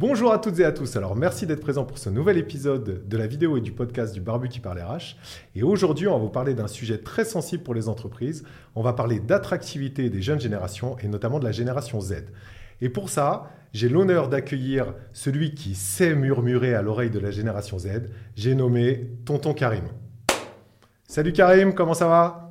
Bonjour à toutes et à tous. Alors merci d'être présent pour ce nouvel épisode de la vidéo et du podcast du Barbu qui parle RH. Et aujourd'hui, on va vous parler d'un sujet très sensible pour les entreprises. On va parler d'attractivité des jeunes générations et notamment de la génération Z. Et pour ça, j'ai l'honneur d'accueillir celui qui sait murmurer à l'oreille de la génération Z. J'ai nommé Tonton Karim. Salut Karim, comment ça va?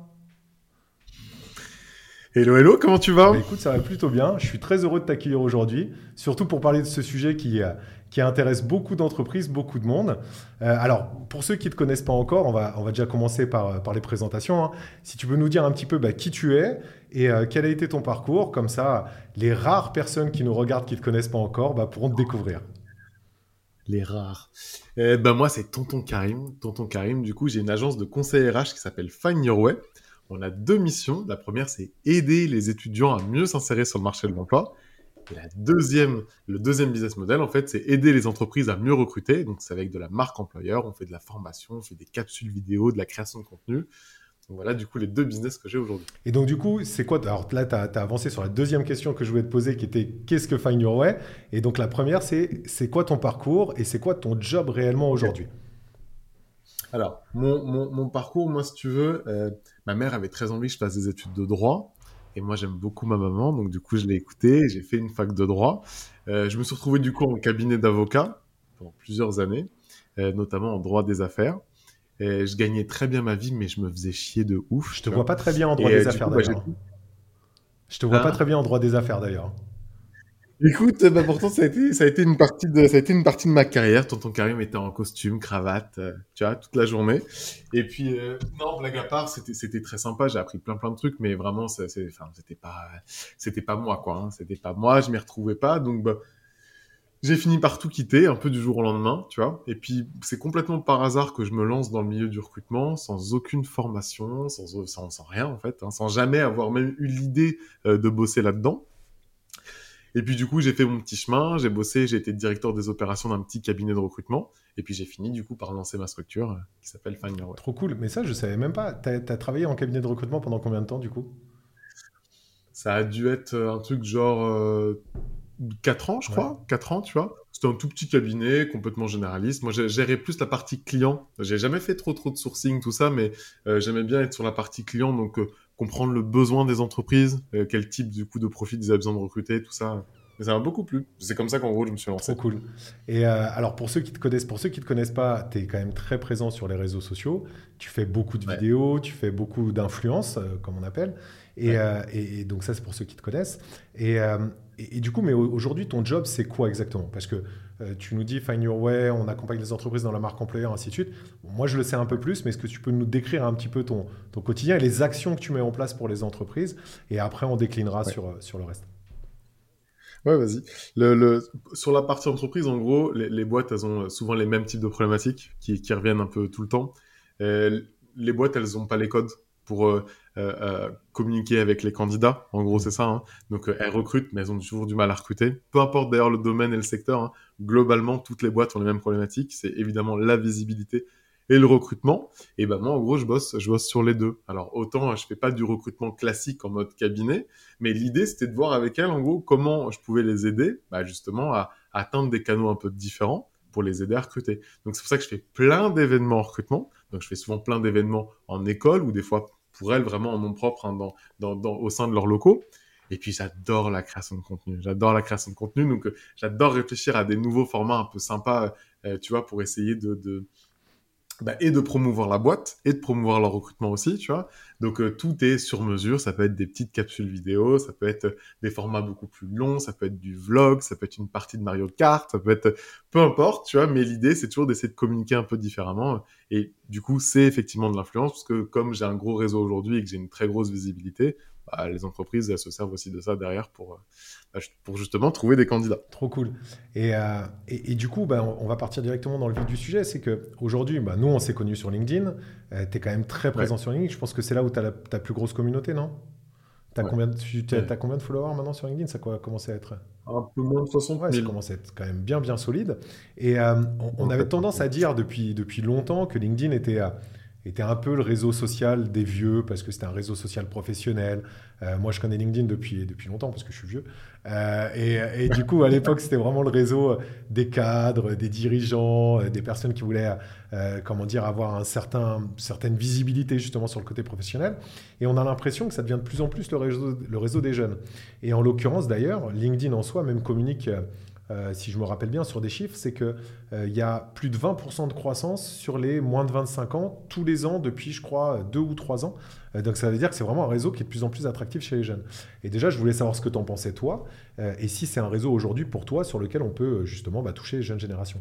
Hello, hello, comment tu vas bah, Écoute, ça va plutôt bien. Je suis très heureux de t'accueillir aujourd'hui, surtout pour parler de ce sujet qui, euh, qui intéresse beaucoup d'entreprises, beaucoup de monde. Euh, alors, pour ceux qui ne te connaissent pas encore, on va, on va déjà commencer par, euh, par les présentations. Hein. Si tu veux nous dire un petit peu bah, qui tu es et quel a été ton parcours, comme ça, les rares personnes qui nous regardent, qui ne te connaissent pas encore, bah, pourront te découvrir. Les rares. Eh ben moi, c'est Tonton Karim. Tonton Karim, du coup, j'ai une agence de conseil RH qui s'appelle Find Your Way on a deux missions. La première, c'est aider les étudiants à mieux s'insérer sur le marché de l'emploi. Et la deuxième, le deuxième business model, en fait, c'est aider les entreprises à mieux recruter. Donc, c'est avec de la marque employeur, on fait de la formation, on fait des capsules vidéo, de la création de contenu. Donc voilà, du coup, les deux business que j'ai aujourd'hui. Et donc, du coup, c'est quoi Alors là, tu as, avancé sur la deuxième question que je voulais te poser, qui était qu'est-ce que Find Your Way? Et donc, la première, c'est c'est quoi ton parcours et c'est quoi ton job réellement aujourd'hui? Alors, mon, parcours, moi, si tu veux, euh, ma mère avait très envie que je fasse des études de droit. Et moi, j'aime beaucoup ma maman. Donc, du coup, je l'ai écouté. J'ai fait une fac de droit. Euh, je me suis retrouvé, du coup, en cabinet d'avocat pendant plusieurs années, euh, notamment en droit des affaires. Et je gagnais très bien ma vie, mais je me faisais chier de ouf. Je te vois pas très bien en droit des affaires, d'ailleurs. je te vois pas très bien en droit des affaires, d'ailleurs. Écoute, bah pourtant ça a été ça a été une partie de ça a été une partie de ma carrière. Tonton Karim était en costume, cravate, euh, tu vois, toute la journée. Et puis euh, non, blague à part, c'était c'était très sympa. J'ai appris plein plein de trucs, mais vraiment c'est enfin c'était pas c'était pas moi quoi. Hein. C'était pas moi, je m'y retrouvais pas. Donc bah, j'ai fini par tout quitter, un peu du jour au lendemain, tu vois. Et puis c'est complètement par hasard que je me lance dans le milieu du recrutement, sans aucune formation, sans sans, rien en fait, hein, sans jamais avoir même eu l'idée euh, de bosser là-dedans. Et puis du coup, j'ai fait mon petit chemin, j'ai bossé, j'ai été directeur des opérations d'un petit cabinet de recrutement. Et puis j'ai fini du coup par lancer ma structure euh, qui s'appelle Find Your Way. Trop cool, mais ça je savais même pas. Tu as, travaillé en cabinet de recrutement pendant combien de temps du coup? Ça a dû être euh, un truc genre euh, 4 ans, je crois. 4 ans, tu vois. C'était un tout petit cabinet, complètement généraliste. Moi, j'ai géré plus la partie client. J'ai jamais fait trop trop de sourcing, tout ça, mais euh, j'aimais bien être sur la partie client, donc comprendre le besoin des entreprises, euh, quel type du coup de profil ils avaient besoin de recruter, tout ça. Mais ça m'a beaucoup plu. C'est comme ça qu'en gros je me suis lancé. Trop cool. Et euh, alors pour ceux qui te connaissent, pour ceux qui te connaissent pas, tu es quand même très présent sur les réseaux sociaux. Tu fais beaucoup de vidéos, tu fais beaucoup d'influence, euh, comme on appelle. Et, et, donc ça c'est pour ceux qui te connaissent. Et, et, du coup, mais aujourd'hui ton job c'est quoi exactement? Parce que tu nous dis Find Your Way, on accompagne les entreprises dans la marque employeur, ainsi de suite. moi, je le sais un peu plus, mais est-ce que tu peux nous décrire un petit peu ton, ton quotidien et les actions que tu mets en place pour les entreprises? Et après, on déclinera sur, euh, sur le reste. Ouais, vas-y. Le, sur la partie entreprise, en gros, les, boîtes, elles ont souvent les mêmes types de problématiques qui, qui reviennent un peu tout le temps. Euh, les boîtes, elles n'ont pas les codes pour euh, euh, euh, communiquer avec les candidats. En gros, c'est ça. Hein. Donc, elles recrutent, mais elles ont toujours du mal à recruter. Peu importe d'ailleurs le domaine et le secteur. Hein. Globalement, toutes les boîtes ont les mêmes problématiques. C'est évidemment la visibilité et le recrutement. Et ben moi, en gros, je bosse, je bosse sur les deux. Alors autant, je fais pas du recrutement classique en mode cabinet, mais l'idée c'était de voir avec elles, en gros, comment je pouvais les aider, bah, justement, à, à atteindre des canaux un peu différents pour les aider à recruter. Donc c'est pour ça que je fais plein d'événements en recrutement. Donc je fais souvent plein d'événements en école ou des fois pour elles vraiment en nom propre hein, dans, dans, au sein de leurs locaux. Et puis j'adore la création de contenu. J'adore la création de contenu. Donc euh, j'adore réfléchir à des nouveaux formats un peu sympas, euh, tu vois, pour essayer de, bah, et de promouvoir la boîte et de promouvoir leur recrutement aussi, tu vois. Donc euh, tout est sur mesure, ça peut être des petites capsules vidéo, ça peut être des formats beaucoup plus longs, ça peut être du vlog, ça peut être une partie de Mario Kart, ça peut être peu importe, tu vois, mais l'idée c'est toujours d'essayer de communiquer un peu différemment. Et du coup, c'est effectivement de l'influence parce que comme j'ai un gros réseau aujourd'hui et que j'ai une très grosse visibilité, bah, les entreprises elles se servent aussi de ça derrière pour, euh, bah, pour justement trouver des candidats. Trop cool. Et, euh, et, du coup, bah, on va partir directement dans le vif du sujet. C'est qu'aujourd'hui, nous, on s'est connus sur LinkedIn. tu es quand même très présent sur LinkedIn. Je pense que c'est là où tu as ta plus grosse communauté, non? T'as combien, de, tu, as, combien de followers maintenant sur LinkedIn? Ça a commencé à être Un peu moins de 60 ouais, Ça commence à être quand même bien, bien solide. Et euh, on, avait tendance à dire depuis, depuis longtemps que LinkedIn était, euh, était un peu le réseau social des vieux parce que c'était un réseau social professionnel. Euh, moi, je connais LinkedIn depuis, depuis longtemps parce que je suis vieux. Euh, et, et, du coup, à l'époque, c'était vraiment le réseau des cadres, des dirigeants, des personnes qui voulaient, euh, comment dire, avoir un certain, certaine visibilité justement sur le côté professionnel. Et on a l'impression que ça devient de plus en plus le réseau, le réseau des jeunes. Et en l'occurrence, d'ailleurs, LinkedIn en soi même communique euh, si je me rappelle bien, sur des chiffres, c'est qu'il euh, y a plus de 20% de croissance sur les moins de 25 ans tous les ans depuis, je crois, deux ou trois ans. Euh, donc ça veut dire que c'est vraiment un réseau qui est de plus en plus attractif chez les jeunes. Et déjà, je voulais savoir ce que tu en pensais toi, et si c'est un réseau aujourd'hui pour toi sur lequel on peut justement bah, toucher les jeunes générations.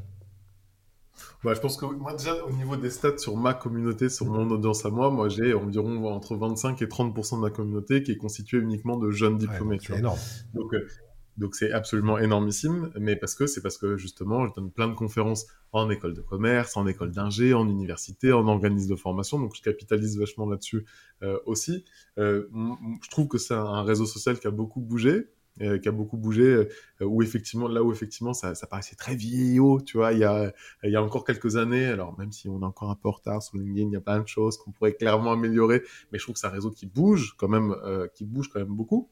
Bah, je pense que moi déjà au niveau des stats sur ma communauté, sur mon audience à moi, moi j'ai environ entre 25 et 30% de ma communauté qui est constituée uniquement de jeunes diplômés. Donc donc c'est absolument énormissime, mais parce que c'est parce que justement je donne plein de conférences en école de commerce, en école d'ingé, en université, en organisme de formation, donc je capitalise vachement là-dessus euh, aussi. Euh, je trouve que c'est un réseau social qui a beaucoup bougé, euh, qui a beaucoup bougé, où effectivement, là où effectivement ça, paraissait très vieillot, tu vois, il y a, il y a encore quelques années, alors même si on est encore un peu en retard sur LinkedIn, il y a plein de choses qu'on pourrait clairement améliorer, mais je trouve que c'est un réseau qui bouge quand même, qui bouge quand même beaucoup.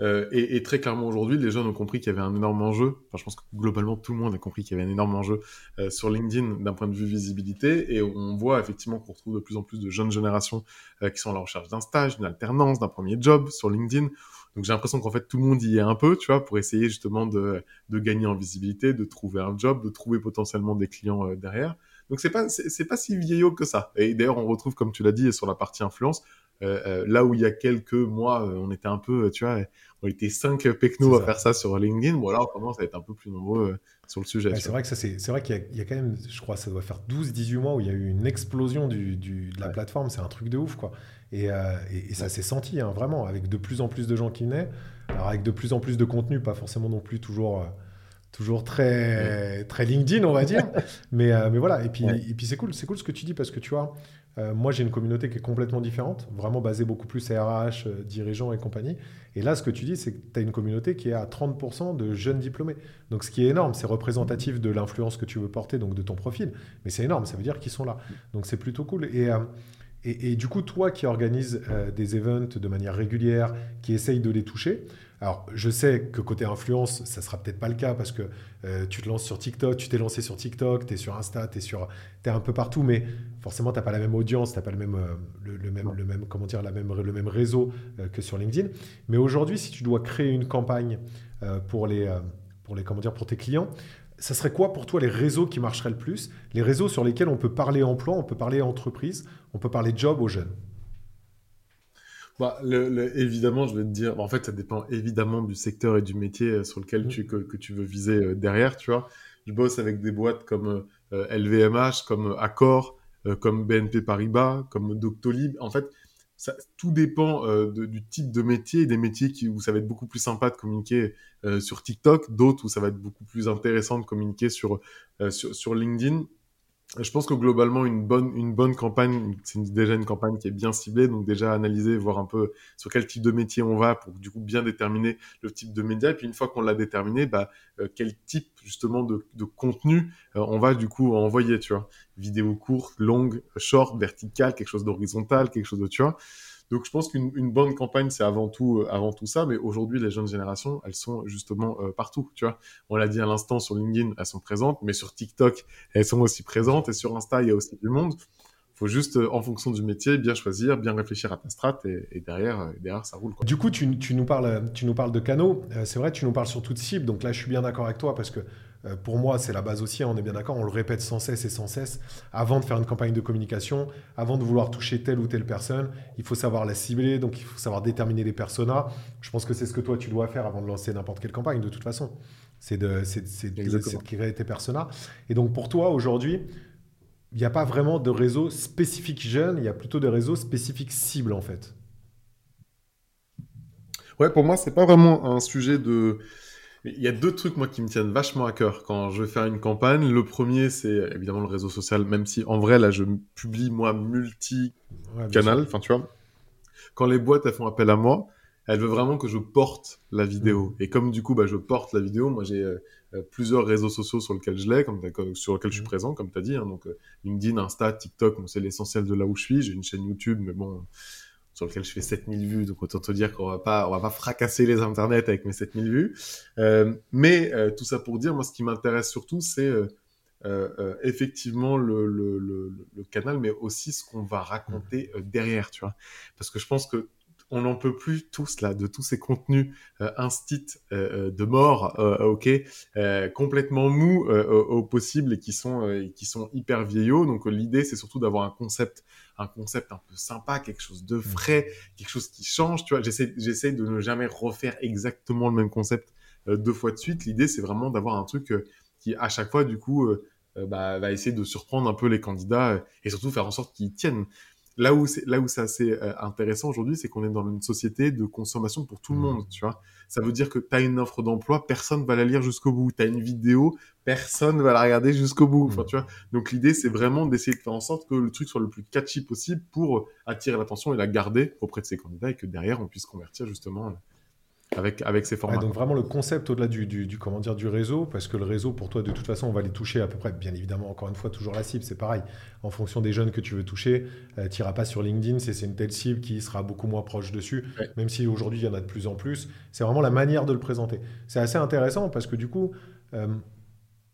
Euh, et, et, très clairement aujourd'hui, les jeunes ont compris qu'il y avait un énorme enjeu. Enfin, je pense que globalement tout le monde a compris qu'il y avait un énorme enjeu euh, sur LinkedIn d'un point de vue visibilité. Et on voit effectivement qu'on retrouve de plus en plus de jeunes générations euh, qui sont à la recherche d'un stage, d'une alternance, d'un premier job sur LinkedIn. Donc j'ai l'impression qu'en fait tout le monde y est un peu, tu vois, pour essayer justement de, de gagner en visibilité, de trouver un job, de trouver potentiellement des clients euh, derrière. Donc c'est pas c'est pas si vieillot que ça. Et d'ailleurs on retrouve comme tu l'as dit sur la partie influence euh, euh, là où il y a quelques mois, euh, on était un peu, tu vois, on était cinq pecnos à faire ça sur LinkedIn. Bon, là, on commence à être un peu plus nombreux sur le sujet. c'est vrai que ça, c'est, vrai qu'il y a, quand même, je crois, ça doit faire 12-18 mois où il y a eu une explosion du, du de la plateforme. C'est un truc de ouf, quoi. Et, et, ça s'est senti, hein, vraiment, avec de plus en plus de gens qui venaient. Alors, avec de plus en plus de contenu, pas forcément non plus toujours toujours très, très LinkedIn, on va dire. mais, mais voilà, et puis, et puis c'est cool, c'est cool ce que tu dis parce que tu vois, euh, moi, j'ai une communauté qui est complètement différente, vraiment basée beaucoup plus RH, euh, dirigeants et compagnie. Et là, ce que tu dis, c'est que tu as une communauté qui est à 30% de jeunes diplômés. Donc, ce qui est énorme, c'est représentatif de l'influence que tu veux porter, donc de ton profil. Mais c'est énorme, ça veut dire qu'ils sont là. Donc, c'est plutôt cool. Et, euh, du coup, toi qui organises des events de manière régulière, qui essaye de les toucher, alors, je sais que côté influence, ça sera peut-être pas le cas parce que euh, tu te lances sur TikTok, tu t'es lancé sur TikTok, tu es sur Insta, tu es, un peu partout, mais forcément, tu n'as pas la même audience, tu n'as pas le même, euh, réseau euh, que sur LinkedIn. Mais aujourd'hui, si tu dois créer une campagne pour, les, pour, les, comment dire, pour tes clients, ça serait quoi pour toi les réseaux qui marcheraient le plus? Les réseaux sur lesquels on peut parler emploi, on peut parler entreprise, on peut parler job aux jeunes? Bah, le, évidemment, je vais te dire, en fait, ça dépend évidemment du secteur et du métier euh, sur lequel mm. tu, que, tu veux viser euh, derrière, tu vois. Je bosse avec des boîtes comme LVMH, euh, comme Accor, comme BNP Paribas, comme Doctolib. En fait, ça, tout dépend du type de métier, des métiers qui, où ça va être beaucoup plus sympa de communiquer sur TikTok, d'autres où ça va être beaucoup plus intéressant de communiquer sur, sur, sur LinkedIn. Je pense que globalement, une bonne, une bonne campagne, c'est déjà une campagne qui est bien ciblée, donc déjà analyser, voir un peu sur quel type de métier on va pour du coup bien déterminer le type de média. Et puis une fois qu'on l'a déterminé, bah, euh, quel type justement de, de contenu euh, on va du coup envoyer, tu vois. Vidéo courte, longue, short, verticale, quelque chose d'horizontal, quelque chose de, tu vois. Donc je pense qu'une bonne campagne, c'est avant tout, euh, avant tout ça. Mais aujourd'hui, les jeunes générations, elles sont justement euh, partout. Tu vois, on l'a dit à l'instant sur LinkedIn, elles sont présentes, mais sur TikTok, elles sont aussi présentes, et sur Insta, il y a aussi du monde. Faut juste, euh, en fonction du métier, bien choisir, bien réfléchir à ta strat, et, derrière, derrière, ça roule. Du coup, tu, tu, nous parles, tu nous parles de canaux. c'est vrai, tu nous parles surtout de cible. Donc là, je suis bien d'accord avec toi parce que euh, pour moi, c'est la base aussi, hein, on est bien d'accord, on le répète sans cesse et sans cesse. Avant de faire une campagne de communication, avant de vouloir toucher telle ou telle personne, il faut savoir la cibler, donc il faut savoir déterminer les personas. Je pense que c'est ce que toi, tu dois faire avant de lancer n'importe quelle campagne, de toute façon. C'est de, de, créer tes personas. Et donc pour toi, aujourd'hui, il n'y a pas vraiment de réseau spécifique jeune, il y a plutôt des réseaux spécifiques cibles, en fait. Ouais, pour moi, c'est pas vraiment un sujet de. Il y a deux trucs, moi, qui me tiennent vachement à cœur quand je vais faire une campagne. Le premier, c'est évidemment le réseau social, même si en vrai, là, je publie, moi, multi-canal. enfin, tu vois, quand les boîtes, elles font appel à moi, elle veut vraiment que je porte la vidéo. Mm. Et comme du coup, bah, je porte la vidéo, moi j'ai euh, euh, plusieurs réseaux sociaux sur lesquels je l'ai, comme, sur lesquels je suis mm. présent, comme tu as dit. Hein, donc euh, LinkedIn, Insta, TikTok, c'est l'essentiel de là où je suis. J'ai une chaîne YouTube, mais bon, sur lequel je fais 7000 vues. Donc autant te dire qu'on va pas, on va pas fracasser les internets avec mes 7000 vues. mais tout ça pour dire, moi, ce qui m'intéresse surtout, c'est effectivement le, canal, mais aussi ce qu'on va raconter derrière, tu vois. Parce que je pense que on n'en peut plus tous là de tous ces contenus euh, euh, euh, de mort, euh, ok, complètement mous au possible et qui sont qui sont hyper vieillots. Donc l'idée c'est surtout d'avoir un concept un concept un peu sympa, quelque chose de frais, quelque chose qui change. Tu vois, j'essaie j'essaie de ne jamais refaire exactement le même concept deux fois de suite. L'idée c'est vraiment d'avoir un truc qui à chaque fois du coup bah, va essayer de surprendre un peu les candidats et surtout faire en sorte qu'ils tiennent là où c'est là où c'est assez euh, intéressant aujourd'hui, c'est qu'on est dans une société de consommation pour tout le mmh. monde, tu vois. Ça veut dire que tu as une offre d'emploi, personne va la lire jusqu'au bout. Tu as une vidéo, personne va la regarder jusqu'au bout. Enfin, mmh. tu vois. Donc l'idée c'est vraiment d'essayer de faire en sorte que le truc soit le plus catchy possible pour attirer l'attention et la garder auprès de ces candidats et que derrière on puisse convertir justement avec, avec ces formats. donc vraiment le concept au-delà du, du, comment dire, du réseau, parce que le réseau, pour toi, de toute façon, on va les toucher à peu près, bien évidemment, encore une fois, toujours la cible, c'est pareil. En fonction des jeunes que tu veux toucher, euh, tu n'iras pas sur LinkedIn, c'est une telle cible qui sera beaucoup moins proche dessus, même si aujourd'hui, il y en a de plus en plus. C'est vraiment la manière de le présenter. C'est assez intéressant parce que du coup, euh,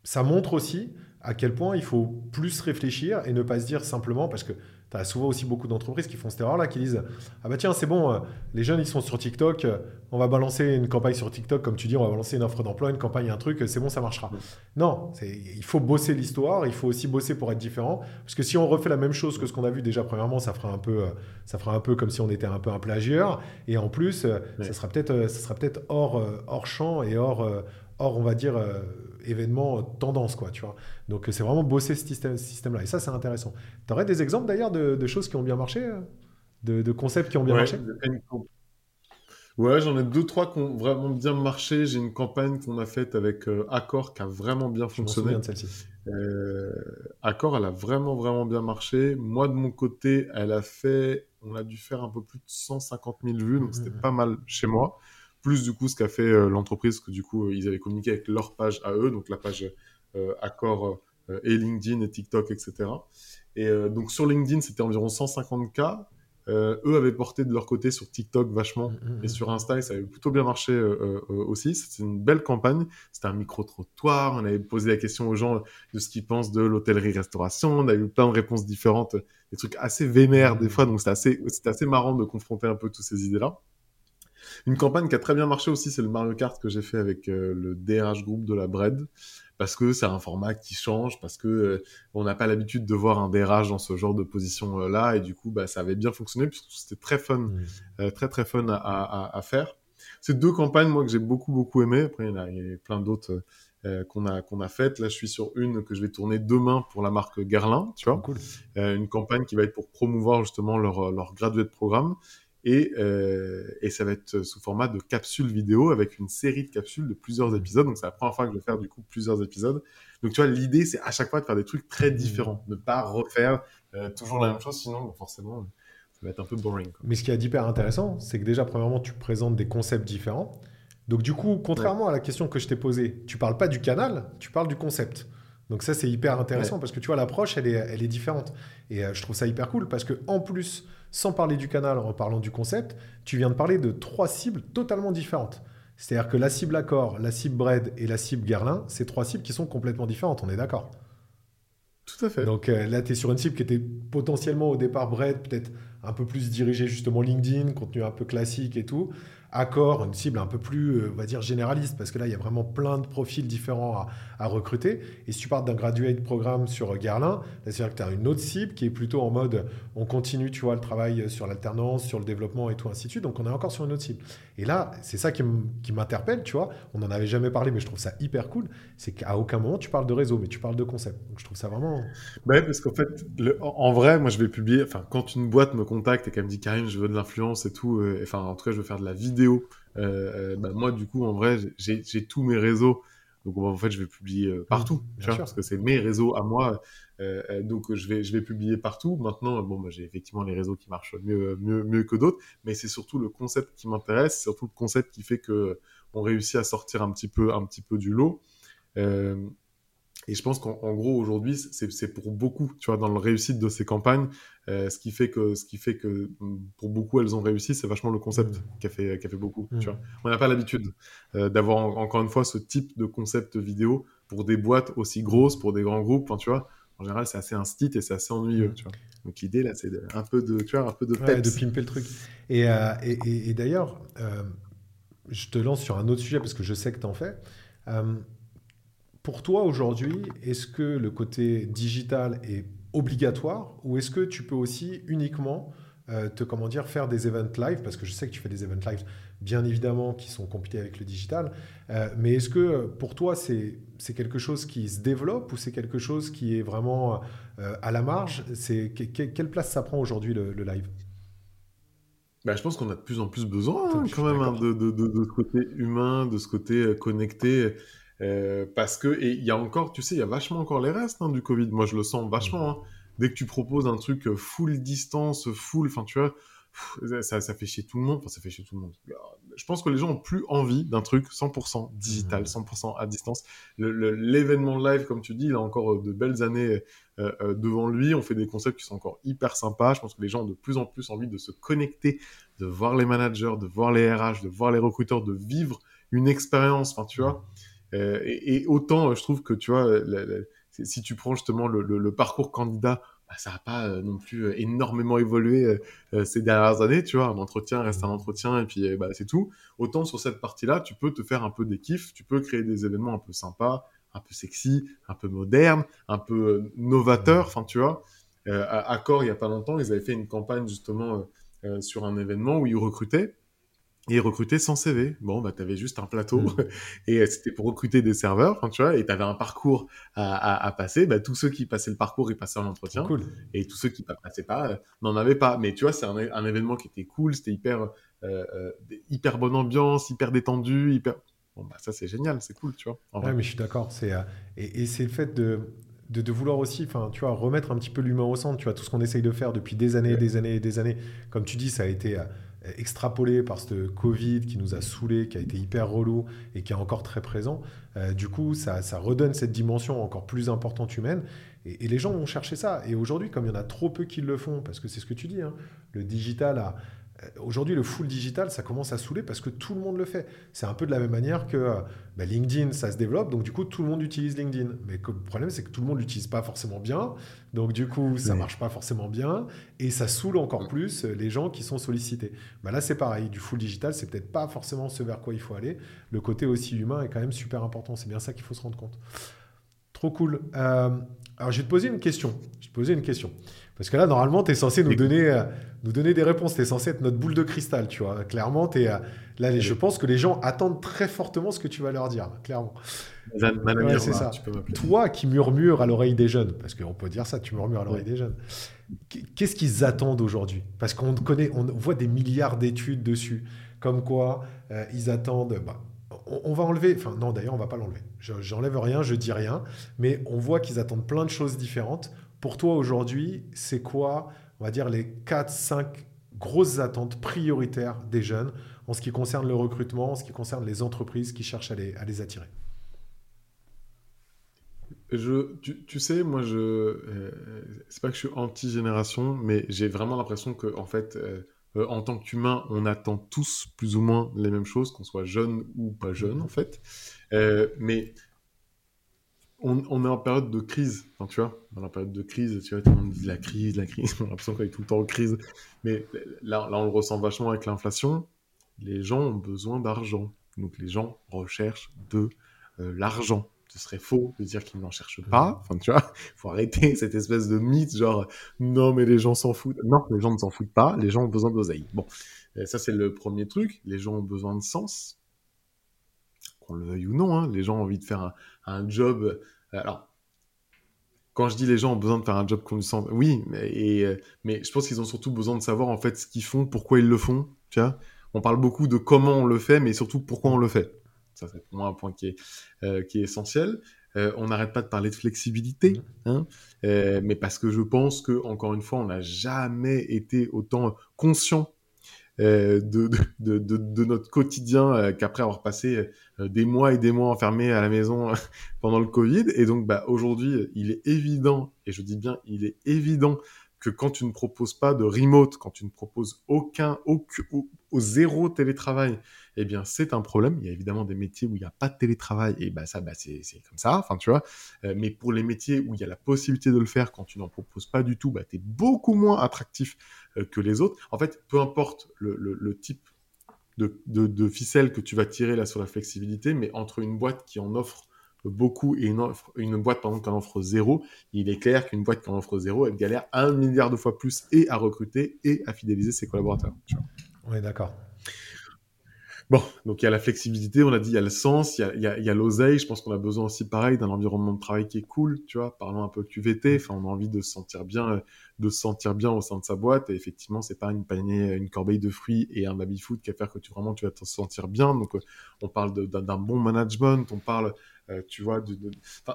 ça montre aussi à quel point il faut plus réfléchir et ne pas se dire simplement, parce que tu as souvent aussi beaucoup d'entreprises qui font cette erreur-là, qui disent Ah bah tiens, c'est bon, euh, les jeunes ils sont sur TikTok, euh, on va balancer une campagne sur TikTok, comme tu dis, on va balancer une offre d'emploi, une campagne, un truc, c'est bon, ça marchera. Non, il faut bosser l'histoire, il faut aussi bosser pour être différent, parce que si on refait la même chose que ce qu'on a vu déjà, premièrement, ça fera un peu, euh, ça fera un peu comme si on était un peu un plagieur, et en plus, ça sera peut-être peut hors, hors champ et hors, hors, on va dire, événement tendance, quoi, tu vois. Donc c'est vraiment bosser ce système-là. Et ça, c'est intéressant. Tu aurais des exemples d'ailleurs de, choses qui ont bien marché euh, de, concepts qui ont bien marché? Ouais, j'en ai deux, trois qui ont vraiment bien marché. J'ai une campagne qu'on a faite avec euh, Accor qui a vraiment bien fonctionné. Je de celle-ci. Euh, Accor, elle a vraiment, vraiment bien marché. Moi, de mon côté, elle a fait, on a dû faire un peu plus de 150 000 vues, donc c'était mmh. pas mal chez moi. Plus du coup, ce qu'a fait l'entreprise, que du coup, ils avaient communiqué avec leur page à eux, donc la page euh, Accord euh, et LinkedIn et TikTok, etc. Et euh, donc sur LinkedIn, c'était environ 150K. eux avaient porté de leur côté sur TikTok vachement mmh, mmh, et mmh. sur Insta, ça avait plutôt bien marché aussi. C'était une belle campagne. C'était un micro-trottoir. On avait posé la question aux gens de ce qu'ils pensent de l'hôtellerie-restauration. On a eu plein de réponses différentes, des trucs assez vénères des fois. Donc c'était assez, c'était assez marrant de confronter un peu toutes ces idées-là. Une campagne qui a très bien marché aussi, c'est le Mario Kart que j'ai fait avec le DRH Group de la Bread parce que c'est un format qui change, parce que euh, on n'a pas l'habitude de voir un DRH dans ce genre de position euh, là, et du coup, bah, ça avait bien fonctionné, puisque c'était très fun, euh, très très fun à, à, à faire. C'est deux campagnes, moi, que j'ai beaucoup beaucoup aimé. Après, il y, en a, il y a plein d'autres qu'on a qu'on a faites. Là, je suis sur une que je vais tourner demain pour la marque Guerlain, tu vois, cool. une campagne qui va être pour promouvoir justement leur leur graduate programme. Et, euh, et, ça va être sous format de capsules vidéo avec une série de capsules de plusieurs épisodes. Donc c'est la première fois que je vais faire du coup plusieurs épisodes. Donc tu vois, l'idée c'est à chaque fois de faire des trucs très mmh. différents, ne pas refaire euh, toujours la même chose, sinon forcément ça va être un peu boring. Mais ce qui est hyper intéressant, c'est que déjà premièrement tu présentes des concepts différents. Donc du coup, contrairement à la question que je t'ai posée, tu parles pas du canal, tu parles du concept. Donc ça c'est hyper intéressant parce que tu vois l'approche elle est, elle est différente et euh, je trouve ça hyper cool parce que en plus sans parler du canal, en parlant du concept, tu viens de parler de trois cibles totalement différentes. C'est-à-dire que la cible Accor, la cible Bread et la cible Guerlain, c'est trois cibles qui sont complètement différentes, on est d'accord? Tout à fait. Donc euh, là, tu es sur une cible qui était potentiellement au départ Bread, peut-être un peu plus dirigée justement LinkedIn, contenu un peu classique et tout. Accor, une cible un peu plus, euh, on va dire, généraliste, parce que là, il y a vraiment plein de profils différents à, recruter. Et si tu parles d'un graduate programme sur Garlin, c'est-à-dire que tu as une autre cible qui est plutôt en mode on continue, tu vois, le travail sur l'alternance, sur le développement et tout, ainsi de suite. Donc on est encore sur une autre cible. Et là, c'est ça qui m'interpelle, tu vois. On n'en avait jamais parlé, mais je trouve ça hyper cool. C'est qu'à aucun moment tu parles de réseau, mais tu parles de concept. Donc je trouve ça vraiment. Ouais, parce qu'en fait, en vrai, moi je vais publier, enfin, quand une boîte me contacte et qu'elle me dit Karim, je veux de l'influence et tout, euh, enfin, en tout cas, je veux faire de la vidéo vidéo. Bah, moi, du coup, en vrai, j'ai tous mes réseaux. Donc, en fait, je vais publier partout, tu vois, parce que c'est mes réseaux à moi. donc, je vais, je vais publier partout. Maintenant, bon, bah, j'ai effectivement les réseaux qui marchent mieux, mieux, mieux que d'autres, mais c'est surtout le concept qui m'intéresse, c'est surtout le concept qui fait que on réussit à sortir un petit peu, un petit peu du lot. Euh, et je pense qu'en gros aujourd'hui, c'est pour beaucoup, tu vois, dans le réussite de ces campagnes, euh, ce qui fait que, ce qui fait que mm, pour beaucoup elles ont réussi, c'est vachement le concept mmh. qui a fait, qui a fait beaucoup. Tu mmh. vois, on n'a pas l'habitude euh, d'avoir encore une fois ce type de concept vidéo pour des boîtes aussi grosses, pour des grands groupes. Tu vois, en général, c'est assez instit et c'est assez ennuyeux. Mmh. Tu vois. Donc l'idée là, c'est un peu de, tu vois, un peu de ouais, de pimper le truc. Et, et, et, d'ailleurs, je te lance sur un autre sujet parce que je sais que tu en fais. Pour toi, aujourd'hui, est-ce que le côté digital est obligatoire ou est-ce que tu peux aussi uniquement euh, te comment dire faire des events live? Parce que je sais que tu fais des events live bien évidemment qui sont compliqués avec le digital. Euh, mais est-ce que pour toi c'est c'est quelque chose qui se développe ou c'est quelque chose qui est vraiment euh, à la marge? C'est quelle place ça prend aujourd'hui le, live? Bah, je pense qu'on a de plus en plus besoin hein, quand même hein, de, de, de, de, ce côté humain, de ce côté connecté. Euh, parce que, et il y a encore, tu sais, il y a vachement encore les restes hein, du Covid. Moi, je le sens vachement. Hein. Dès que tu proposes un truc euh, full distance, full, enfin, tu vois, ça, ça, fait chier tout le monde. Enfin, ça fait chier tout le monde. Je pense que les gens ont plus envie d'un truc 100% digital, 100% à distance. L'événement live, comme tu dis, il a encore euh, de belles années devant lui. On fait des concepts qui sont encore hyper sympas. Je pense que les gens ont de plus en plus envie de se connecter, de voir les managers, de voir les RH, de voir les recruteurs, de vivre une expérience. Enfin, tu vois. Euh, et, autant, je trouve que, tu vois, si tu prends justement le, parcours candidat, bah, ça n'a pas euh, non plus euh, énormément évolué ces dernières années, tu vois, un entretien reste un entretien et puis bah, c'est tout. Autant sur cette partie-là, tu peux te faire un peu des kiffs, tu peux créer des événements un peu sympas, un peu sexy, un peu moderne, un peu novateur, enfin tu vois. à Accor, il y a pas longtemps, ils avaient fait une campagne justement sur un événement où ils recrutaient et recruter sans CV. Bon, bah, t'avais juste un plateau mm. et euh, c'était pour recruter des serveurs, tu vois, et t'avais un parcours à, à, à, passer. Bah, tous ceux qui passaient le parcours, ils passaient en entretien. Cool. Et tous ceux qui ne passaient pas, euh, n'en avaient pas. Mais tu vois, c'est un, un, événement qui était cool, c'était hyper, euh, hyper bonne ambiance, hyper détendu, hyper. Bon, bah, ça, c'est génial, c'est cool, tu vois. Ouais, mais je suis d'accord. C'est, et, et c'est le fait de, de, de, vouloir aussi, enfin, tu vois, remettre un petit peu l'humain au centre, tu vois, tout ce qu'on essaye de faire depuis des années, des années et des années. Comme tu dis, ça a été extrapolé par ce Covid qui nous a saoulé, qui a été hyper relou et qui est encore très présent. Euh, du coup, ça, ça, redonne cette dimension encore plus importante humaine. Et, les gens vont chercher ça. Et aujourd'hui, comme il y en a trop peu qui le font, parce que c'est ce que tu dis, hein, le digital a, aujourd'hui, le full digital, ça commence à saouler parce que tout le monde le fait. C'est un peu de la même manière que euh, bah, LinkedIn, ça se développe, donc du coup, tout le monde utilise LinkedIn. Mais le problème, c'est que tout le monde l'utilise pas forcément bien, donc du coup, ça ne marche pas forcément bien, et ça saoule encore plus euh, les gens qui sont sollicités. Bah, là, c'est pareil, du full digital, c'est peut-être pas forcément ce vers quoi il faut aller. Le côté aussi humain est quand même super important, c'est bien ça qu'il faut se rendre compte. Trop cool. alors, je vais te poser une question. Je vais te poser une question. Parce que là, normalement, tu es censé nous donner, euh, nous donner des réponses. Tu es censé être notre boule de cristal, tu vois. Clairement, es, euh, là, je pense que les gens attendent très fortement ce que tu vas leur dire, clairement. c'est ça. Toi qui murmures à l'oreille des jeunes, parce qu'on peut dire ça, tu murmures à l'oreille des jeunes. Qu'est-ce qu'ils attendent aujourd'hui? Parce qu'on connaît, on voit des milliards d'études dessus, comme quoi euh, ils attendent. Bah, on, va enlever, enfin non d'ailleurs on va pas l'enlever. J'enlève rien, je dis rien, mais on voit qu'ils attendent plein de choses différentes. Pour toi aujourd'hui, c'est quoi, on va dire, les 4-5 grosses attentes prioritaires des jeunes en ce qui concerne le recrutement, en ce qui concerne les entreprises qui cherchent à les, à les attirer? Je, tu, sais, moi, je, euh, c'est pas que je suis anti-génération, mais j'ai vraiment l'impression que, en fait, euh, euh, en tant qu'humain, on attend tous plus ou moins les mêmes choses, qu'on soit jeune ou pas jeune, en fait. mais on, est en période de crise, tu vois, dans la période de crise, tu vois, tout le monde dit la crise, la crise, on a l'impression qu'on est tout le temps en crise, mais là, là on le ressent vachement avec l'inflation, les gens ont besoin d'argent, donc les gens recherchent de euh, l'argent. Ce serait faux de dire qu'ils n'en cherchent pas, enfin tu vois, il faut arrêter cette espèce de mythe, genre, non mais les gens s'en foutent, non, les gens ne s'en foutent pas, les gens ont besoin d'oseille. Bon, ça c'est le premier truc, les gens ont besoin de sens, qu'on le veuille ou non, hein, les gens ont envie de faire un, un job alors, quand je dis les gens ont besoin de faire un job sens, oui, mais, et, euh, mais je pense qu'ils ont surtout besoin de savoir en fait ce qu'ils font, pourquoi ils le font. Tu vois on parle beaucoup de comment on le fait, mais surtout pourquoi on le fait. Ça, c'est pour moi un point qui est, euh, qui est essentiel. Euh, on n'arrête pas de parler de flexibilité, hein, euh, mais parce que je pense que encore une fois, on n'a jamais été autant conscient euh, de, de, de, de, notre quotidien euh, qu'après avoir passé euh, des mois et des mois enfermés à la maison pendant le Covid. Et donc, bah, aujourd'hui, il est évident, et je dis bien, il est évident que quand tu ne proposes pas de remote, quand tu ne proposes aucun, aucun au zéro télétravail, eh bien, c'est un problème. Il y a évidemment des métiers où il n'y a pas de télétravail, et bah, ça, bah, c'est comme ça, enfin, tu vois. Euh, mais pour les métiers où il y a la possibilité de le faire, quand tu n'en proposes pas du tout, bah, tu es beaucoup moins attractif euh, que les autres. En fait, peu importe le, type de, ficelle que tu vas tirer là sur la flexibilité, mais entre une boîte qui en offre beaucoup et une, boîte qui en offre zéro, il est clair qu'une boîte qui en offre zéro, elle galère un milliard de fois plus et à recruter et à fidéliser ses collaborateurs. Tu. On est d'accord. Bon, donc il y a la flexibilité, on a dit, il y a le sens, il y a, il y a, il y a l'oseille. Je pense qu'on a besoin aussi, pareil, d'un environnement de travail qui est cool, tu vois. Parlons un peu QVT. Enfin, on a envie de se sentir bien, de se sentir bien au sein de sa boîte. Et effectivement, c'est pas une panier, une corbeille de fruits et un baby food qui va faire que tu vraiment tu vas te sentir bien. Donc, on parle d'un bon management, on parle euh, tu vois, de, de...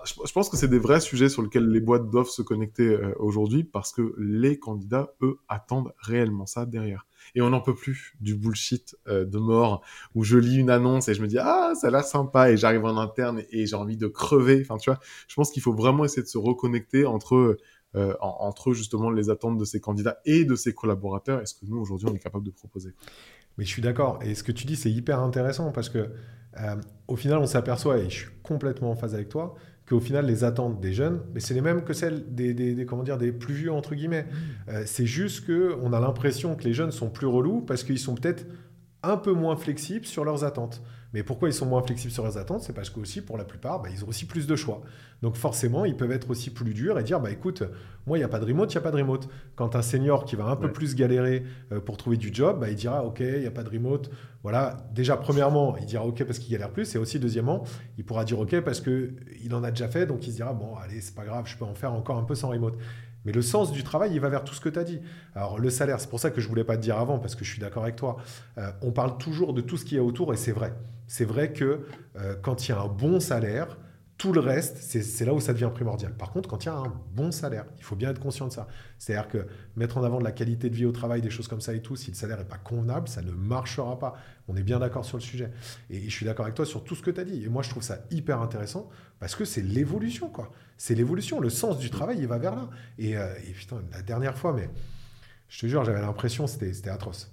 Je, pense que c'est des vrais sujets sur lesquels les boîtes doivent se connecter euh, aujourd'hui parce que les candidats, eux, attendent réellement ça derrière. Et on n'en peut plus du bullshit euh, de mort où je lis une annonce et je me dis ah ça a l'air sympa et j'arrive en interne et j'ai envie de crever. Enfin, tu vois, je pense qu'il faut vraiment essayer de se reconnecter entre euh, entre justement les attentes de ces candidats et de ces collaborateurs et ce que nous aujourd'hui on est capable de proposer. Mais je suis d'accord. Et ce que tu dis, c'est hyper intéressant parce que euh, au final, on s'aperçoit, et je suis complètement en phase avec toi, qu'au final, les attentes des jeunes, mais c'est les mêmes que celles des, des, des, comment dire, des plus vieux, entre guillemets. Euh, c'est juste qu'on a l'impression que les jeunes sont plus relous parce qu'ils sont peut-être un peu moins flexibles sur leurs attentes. Mais pourquoi ils sont moins flexibles sur leurs attentes C'est parce qu'aussi, pour la plupart, bah, ils ont aussi plus de choix. Donc forcément, ils peuvent être aussi plus durs et dire, bah écoute, moi, il n'y a pas de remote, il n'y a pas de remote. Quand un senior qui va un peu plus galérer euh, pour trouver du job, bah, il dira, ok, il n'y a pas de remote. Voilà, déjà, premièrement, il dira, ok, parce qu'il galère plus. Et aussi, deuxièmement, il pourra dire, ok, parce qu'il en a déjà fait. Donc il se dira, bon, allez, c'est pas grave, je peux en faire encore un peu sans remote. Mais le sens du travail, il va vers tout ce que tu as dit. Alors, le salaire, c'est pour ça que je ne voulais pas te dire avant, parce que je suis d'accord avec toi. Euh, on parle toujours de tout ce qu'il y a autour, et c'est vrai. C'est vrai que euh, quand il y a un bon salaire, tout le reste, c'est là où ça devient primordial. Par contre, quand il y a un bon salaire, il faut bien être conscient de ça. C'est-à-dire que mettre en avant de la qualité de vie au travail, des choses comme ça et tout, si le salaire n'est pas convenable, ça ne marchera pas. On est bien d'accord sur le sujet. Et je suis d'accord avec toi sur tout ce que tu as dit. Et moi, je trouve ça hyper intéressant parce que c'est l'évolution, quoi. C'est l'évolution. Le sens du travail, il va vers là. Et, euh, putain, la dernière fois, mais je te jure, j'avais l'impression, c'était atroce.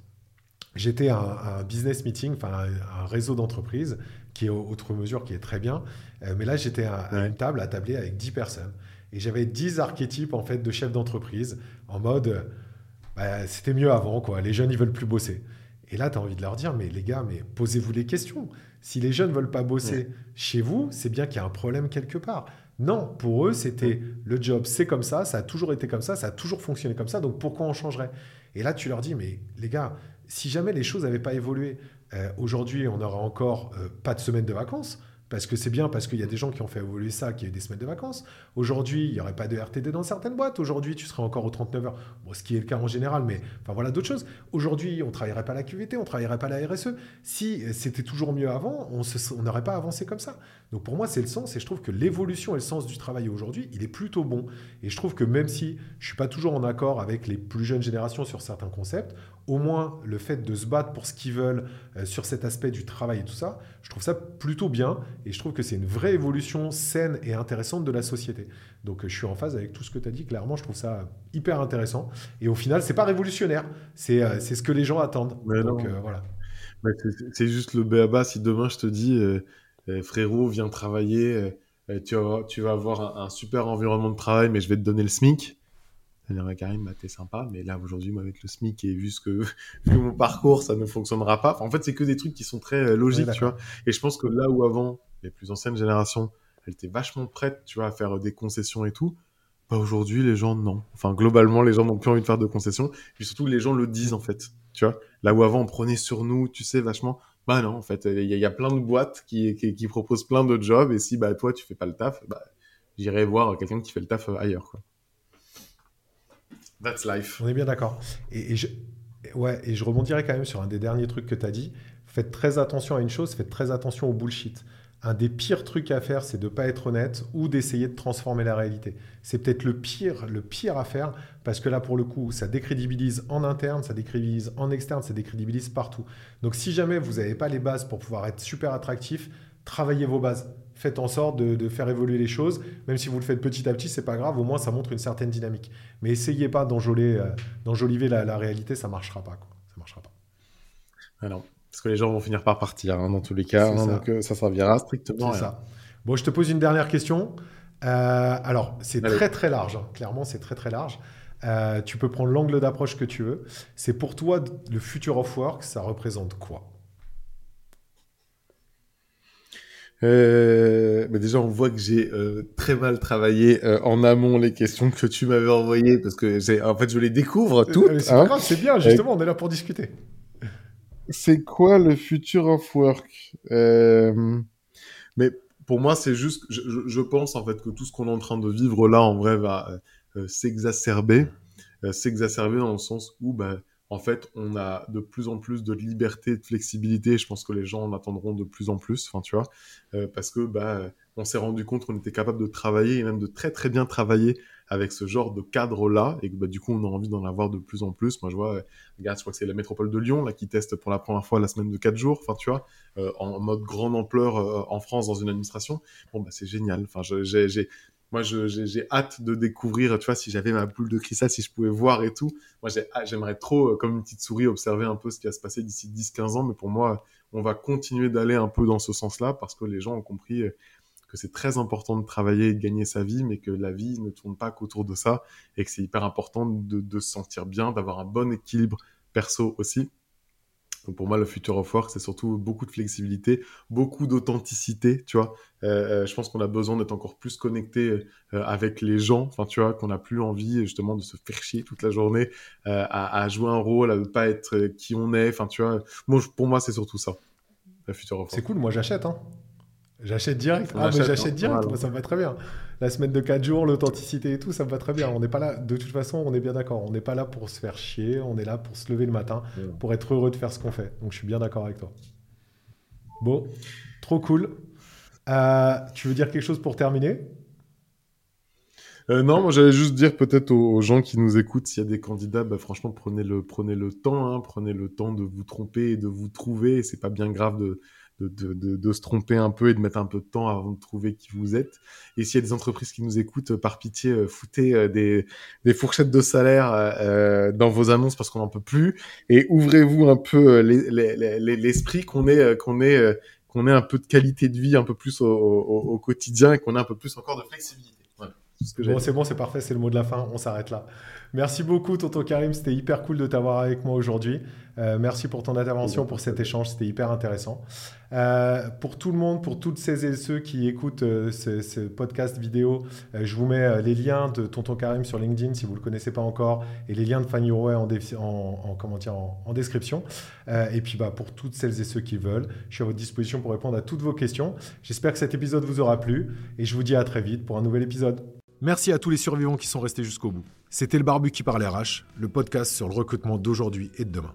J'étais à, un, business meeting, enfin un réseau d'entreprises qui est autre mesure, qui est très bien. Euh, mais là, j'étais à, à, une table, à tabler avec 10 personnes. Et j'avais 10 archétypes en fait, de chefs d'entreprise en mode bah, c'était mieux avant, quoi. les jeunes, ils veulent plus bosser. Et là, tu as envie de leur dire mais les gars, mais posez-vous les questions. Si les jeunes veulent pas bosser ouais. chez vous, c'est bien qu'il y a un problème quelque part. Non, pour eux, c'était le job, c'est comme ça, ça a toujours été comme ça, ça a toujours fonctionné comme ça, donc pourquoi on changerait? Et là, tu leur dis, mais les gars, si jamais les choses n'avaient pas évolué, euh, aujourd'hui, on n'aurait encore euh, pas de semaine de vacances. Parce que c'est bien, parce qu'il y a des gens qui ont fait évoluer ça, qui a eu des semaines de vacances. Aujourd'hui, il n'y aurait pas de RTD dans certaines boîtes. Aujourd'hui, tu serais encore aux 39 heures. Ce qui est le cas en général, mais enfin voilà d'autres choses. Aujourd'hui, on ne travaillerait pas la QVT, on ne travaillerait pas la RSE. Si c'était toujours mieux avant, on n'aurait pas avancé comme ça. Donc pour moi, c'est le sens et je trouve que l'évolution et le sens du travail aujourd'hui, il est plutôt bon. Et je trouve que même si je ne suis pas toujours en accord avec les plus jeunes générations sur certains concepts, au moins le fait de se battre pour ce qu'ils veulent euh, sur cet aspect du travail et tout ça, je trouve ça plutôt bien et je trouve que c'est une vraie évolution saine et intéressante de la société. Donc euh, je suis en phase avec tout ce que tu as dit, clairement, je trouve ça hyper intéressant. Et au final, c'est pas révolutionnaire, c'est euh, ce que les gens attendent. Mais Donc voilà. C'est juste le béaba si demain je te dis, frérot, viens travailler, tu, vas, tu vas avoir un, un super environnement de travail, mais je vais te donner le SMIC. Dire Karim, bah, t'es sympa, mais là aujourd'hui, moi avec le SMIC et vu ce que vu mon parcours, ça ne fonctionnera pas. Enfin, en fait, c'est que des trucs qui sont très euh, logiques, ouais, tu vois. Et je pense que là où avant, les plus anciennes générations, elles étaient vachement prêtes, tu vois, à faire des concessions et tout. Bah aujourd'hui, les gens non. Enfin, globalement, les gens n'ont plus envie de faire de concessions. Puis surtout, les gens le disent en fait. Tu vois, là où avant on prenait sur nous, tu sais, vachement. Bah non, en fait, il y, y, a plein de boîtes qui, qui, qui, proposent plein de jobs et si bah toi tu fais pas le taf, bah j'irai voir quelqu'un qui fait le taf ailleurs, quoi. That's life. On est bien d'accord. Et, je, Ouais, et je rebondirai quand même sur un des derniers trucs que tu as dit. Faites très attention à une chose, faites très attention au bullshit. Un des pires trucs à faire, c'est de ne pas être honnête ou d'essayer de transformer la réalité. C'est peut-être le pire, le pire à faire, parce que là, pour le coup, ça décrédibilise en interne, ça décrédibilise en externe, ça décrédibilise partout. Donc si jamais vous n'avez pas les bases pour pouvoir être super attractif, travaillez vos bases faites en sorte de, faire évoluer les choses. Même si vous le faites petit à petit, c'est pas grave. Au moins, ça montre une certaine dynamique. Mais essayez pas euh, d'enjoliver la, la, réalité, ça marchera pas. Quoi. Ça marchera pas. Ah parce que les gens vont finir par partir hein, dans tous les cas. Hein, donc euh, ça servira strictement. C'est ça. Bon, je te pose une dernière question. Euh, alors, c'est très très large. Hein. Clairement, c'est très très large. tu peux prendre l'angle d'approche que tu veux. C'est pour toi le future of work, ça représente quoi? Euh, mais déjà, on voit que j'ai euh, très mal travaillé euh, en amont les questions que tu m'avais envoyées parce que j'ai, en fait, je les découvre toutes. C'est hein. c'est bien, justement, on est là pour discuter. C'est quoi le future of work? Mais pour moi, c'est juste, je, je, pense en fait que tout ce qu'on est en train de vivre là, en vrai, va s'exacerber, s'exacerber dans le sens où, bah, en fait, on a de plus en plus de liberté, de flexibilité. Je pense que les gens en attendront de plus en plus, enfin, tu vois, euh, parce que bah, on s'est rendu compte qu'on était capable de travailler et même de très très bien travailler avec ce genre de cadre-là, et que bah, du coup, on a envie d'en avoir de plus en plus. Moi, je vois, regarde, je crois que c'est la métropole de Lyon là qui teste pour la première fois la semaine de 4 jours, enfin, tu vois, euh, en mode grande ampleur euh, en France dans une administration. Bon, bah, c'est génial. Enfin, j'ai moi, j'ai hâte de découvrir, tu vois, si j'avais ma boule de cristal, si je pouvais voir et tout. Moi, j'aimerais trop, euh, comme une petite souris, observer un peu ce qui va se passer d'ici 10-15 ans. Mais pour moi, on va continuer d'aller un peu dans ce sens-là parce que les gens ont compris euh, que c'est très important de travailler et de gagner sa vie, mais que la vie ne tourne pas qu'autour de ça et que c'est hyper important de, de se sentir bien, d'avoir un bon équilibre perso aussi. Donc pour moi, le future of work, c'est surtout beaucoup de flexibilité, beaucoup d'authenticité, tu vois. Euh, euh, je pense qu'on a besoin d'être encore plus connecté euh, avec les gens, enfin, tu vois, qu'on n'a plus envie justement de se faire chier toute la journée à, jouer un rôle, à ne pas être qui on est, enfin, tu vois. Moi, pour moi, c'est surtout ça, le future of work. C'est cool, moi j'achète, hein. J'achète direct. Ah, mais j'achète direct, moi, ça me va très bien. La semaine de 4 jours, l'authenticité et tout, ça me va très bien. On n'est pas là, de toute façon, on est bien d'accord. On n'est pas là pour se faire chier, on est là pour se lever le matin, pour être heureux de faire ce qu'on fait. Donc je suis bien d'accord avec toi. Bon, trop cool. Euh, tu veux dire quelque chose pour terminer? Euh, non, moi j'allais juste dire peut-être aux, gens qui nous écoutent, s'il y a des candidats, bah, franchement prenez le prenez le temps, hein, prenez le temps de vous tromper et de vous trouver. C'est pas bien grave de de, de, de, se tromper un peu et de mettre un peu de temps avant de trouver qui vous êtes. Et s'il y a des entreprises qui nous écoutent, euh, par pitié, euh, foutez euh, des, des fourchettes de salaire euh, dans vos annonces parce qu'on n'en peut plus. Et ouvrez-vous un peu l'esprit qu'on ait, qu'on ait, qu'on ait un peu de qualité de vie un peu plus au, au, au quotidien et qu'on ait un peu plus encore de flexibilité. Voilà. Bon, c'est bon, c'est parfait, c'est le mot de la fin, on s'arrête là. Merci beaucoup, Tonton Karim. C'était hyper cool de t'avoir avec moi aujourd'hui. Euh, merci pour ton intervention, pour cet échange. C'était hyper intéressant. Euh, pour tout le monde, pour toutes celles et ceux qui écoutent euh, ce, podcast vidéo, je vous mets les liens de Tonton Karim sur LinkedIn si vous ne le connaissez pas encore et les liens de Fanny en, en, description. et puis bah, pour toutes celles et ceux qui veulent, je suis à votre disposition pour répondre à toutes vos questions. J'espère que cet épisode vous aura plu et je vous dis à très vite pour un nouvel épisode. Merci à tous les survivants qui sont restés jusqu'au bout. C'était le Barbu qui parle RH, le podcast sur le recrutement d'aujourd'hui et de demain.